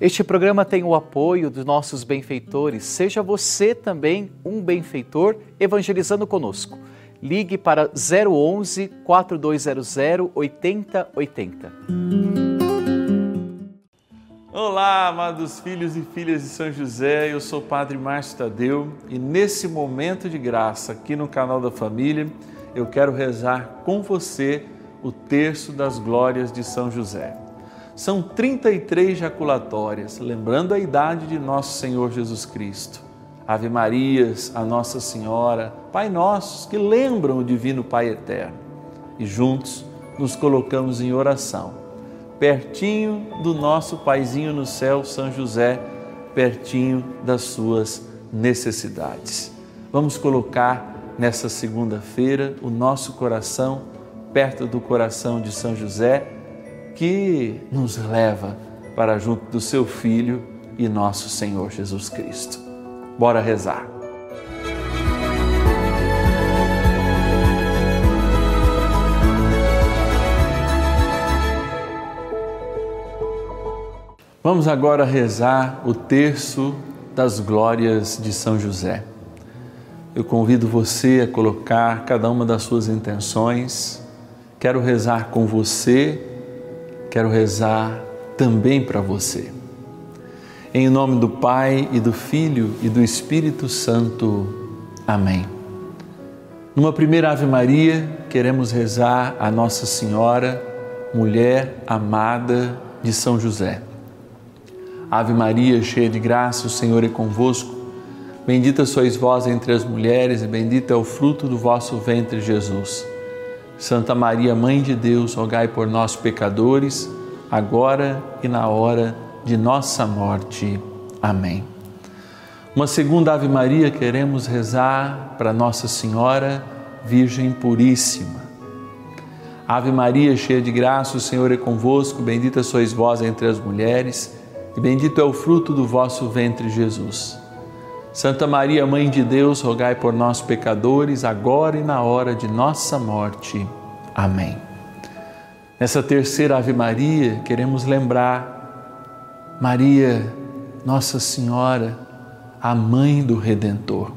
Este programa tem o apoio dos nossos benfeitores. Seja você também um benfeitor evangelizando conosco. Ligue para 011 4200 8080. Olá, amados filhos e filhas de São José. Eu sou o Padre Márcio Tadeu e nesse momento de graça aqui no canal da família, eu quero rezar com você o terço das glórias de São José. São 33 jaculatórias, lembrando a idade de nosso Senhor Jesus Cristo. Ave Marias, a Nossa Senhora, Pai Nossos, que lembram o Divino Pai Eterno. E juntos nos colocamos em oração, pertinho do nosso Paizinho no céu, São José, pertinho das suas necessidades. Vamos colocar nessa segunda-feira o nosso coração perto do coração de São José que nos leva para junto do seu Filho e nosso Senhor Jesus Cristo. Bora rezar. Vamos agora rezar o terço das glórias de São José. Eu convido você a colocar cada uma das suas intenções. Quero rezar com você quero rezar também para você. Em nome do Pai e do Filho e do Espírito Santo. Amém. Numa primeira Ave Maria, queremos rezar a Nossa Senhora, mulher amada de São José. Ave Maria, cheia de graça, o Senhor é convosco. Bendita sois vós entre as mulheres, e bendito é o fruto do vosso ventre, Jesus. Santa Maria, Mãe de Deus, rogai por nós, pecadores, agora e na hora de nossa morte. Amém. Uma segunda Ave Maria queremos rezar para Nossa Senhora, Virgem Puríssima. Ave Maria, cheia de graça, o Senhor é convosco, bendita sois vós entre as mulheres, e bendito é o fruto do vosso ventre, Jesus. Santa Maria, Mãe de Deus, rogai por nós, pecadores, agora e na hora de nossa morte. Amém. Nessa terceira Ave Maria, queremos lembrar Maria, Nossa Senhora, a Mãe do Redentor.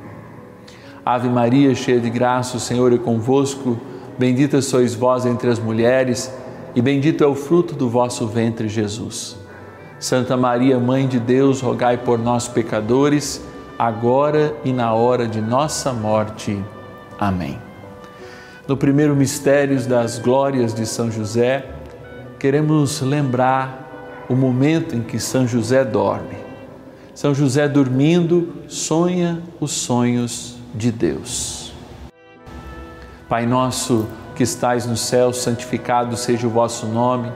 Ave Maria, cheia de graça, o Senhor é convosco, bendita sois vós entre as mulheres, e bendito é o fruto do vosso ventre, Jesus. Santa Maria, Mãe de Deus, rogai por nós, pecadores, agora e na hora de nossa morte. Amém. No primeiro mistério das glórias de São José, queremos lembrar o momento em que São José dorme. São José dormindo sonha os sonhos de Deus. Pai nosso que estais no céu, santificado seja o vosso nome.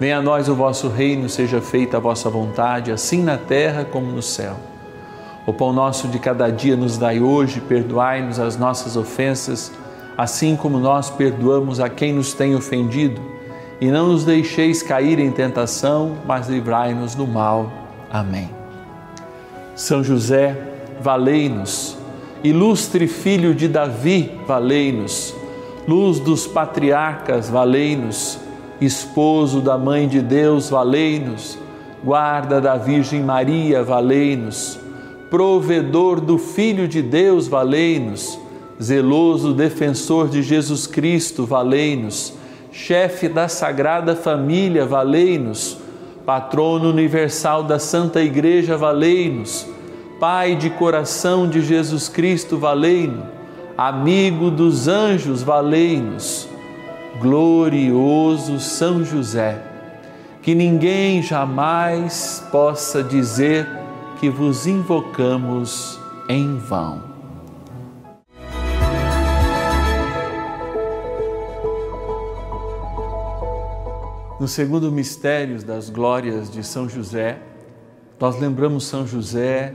Venha a nós o vosso reino, seja feita a vossa vontade, assim na terra como no céu. O pão nosso de cada dia nos dai hoje, perdoai-nos as nossas ofensas, assim como nós perdoamos a quem nos tem ofendido, e não nos deixeis cair em tentação, mas livrai-nos do mal. Amém. São José, valei-nos. Ilustre filho de Davi, valei-nos. Luz dos patriarcas, valei-nos. Esposo da Mãe de Deus, valei-nos. Guarda da Virgem Maria, valei-nos provedor do Filho de Deus, valei-nos, zeloso defensor de Jesus Cristo, valei-nos, chefe da Sagrada Família, valei-nos, patrono universal da Santa Igreja, valei-nos, Pai de coração de Jesus Cristo, valei-nos, amigo dos anjos, valei-nos, glorioso São José, que ninguém jamais possa dizer que vos invocamos em vão. No segundo mistério das glórias de São José, nós lembramos São José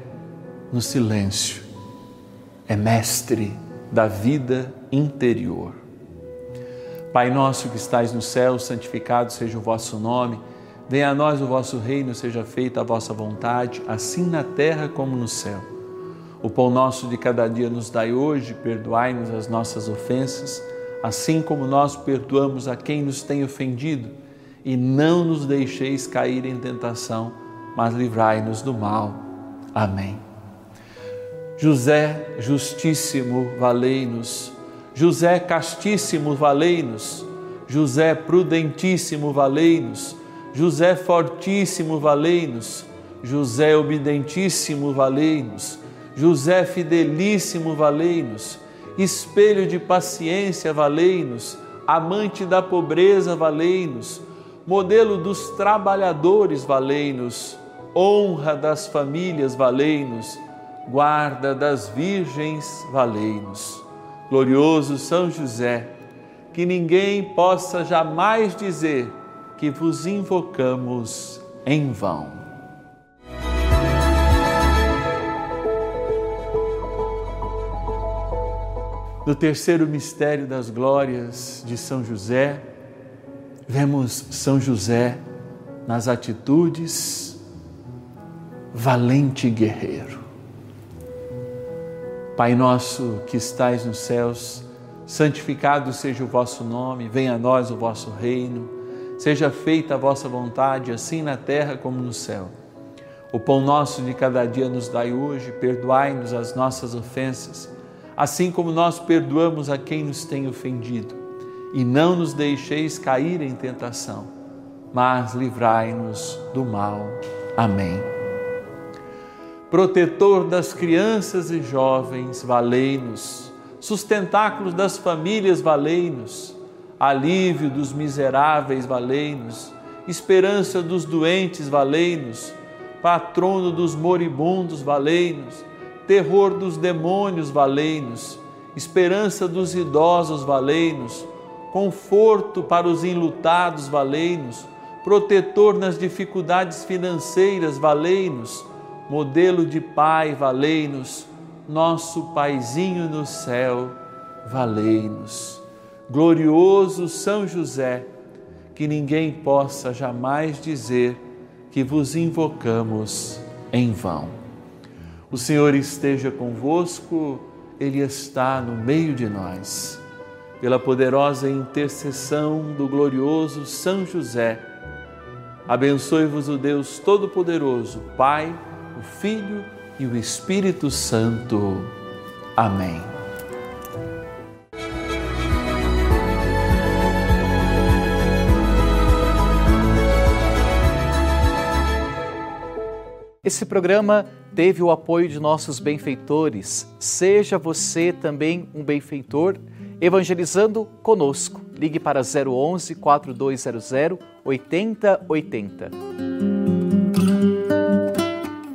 no silêncio. É mestre da vida interior. Pai nosso que estais no céu, santificado seja o vosso nome. Venha a nós o vosso reino, seja feita a vossa vontade, assim na terra como no céu. O pão nosso de cada dia nos dai hoje, perdoai-nos as nossas ofensas, assim como nós perdoamos a quem nos tem ofendido, e não nos deixeis cair em tentação, mas livrai-nos do mal. Amém. José Justíssimo, valei-nos. José Castíssimo, valei-nos. José Prudentíssimo, valei-nos. José Fortíssimo, valei-nos. José Obedientíssimo, valei-nos. José Fidelíssimo, valei-nos. Espelho de paciência, valei-nos. Amante da pobreza, valei-nos. Modelo dos trabalhadores, valei-nos honra das famílias, valei-nos, guarda das virgens, valei-nos. Glorioso São José, que ninguém possa jamais dizer que vos invocamos em vão. No terceiro mistério das glórias de São José, vemos São José nas atitudes valente guerreiro. Pai nosso que estais nos céus, santificado seja o vosso nome, venha a nós o vosso reino, seja feita a vossa vontade, assim na terra como no céu. O pão nosso de cada dia nos dai hoje, perdoai-nos as nossas ofensas, assim como nós perdoamos a quem nos tem ofendido. E não nos deixeis cair em tentação, mas livrai-nos do mal. Amém protetor das crianças e jovens, valei-nos, sustentáculos das famílias, valei-nos, alívio dos miseráveis, valei-nos, esperança dos doentes, valei-nos, patrono dos moribundos, valei-nos, terror dos demônios, valei-nos, esperança dos idosos, valei-nos, conforto para os enlutados, valei-nos, protetor nas dificuldades financeiras, valei-nos, modelo de Pai, valei-nos, nosso Paizinho no céu, valei-nos. Glorioso São José, que ninguém possa jamais dizer que vos invocamos em vão. O Senhor esteja convosco, Ele está no meio de nós. Pela poderosa intercessão do glorioso São José, abençoe-vos o Deus Todo-Poderoso, Pai, o Filho e o Espírito Santo. Amém. Esse programa teve o apoio de nossos benfeitores. Seja você também um benfeitor, evangelizando conosco. Ligue para 011 4200 8080.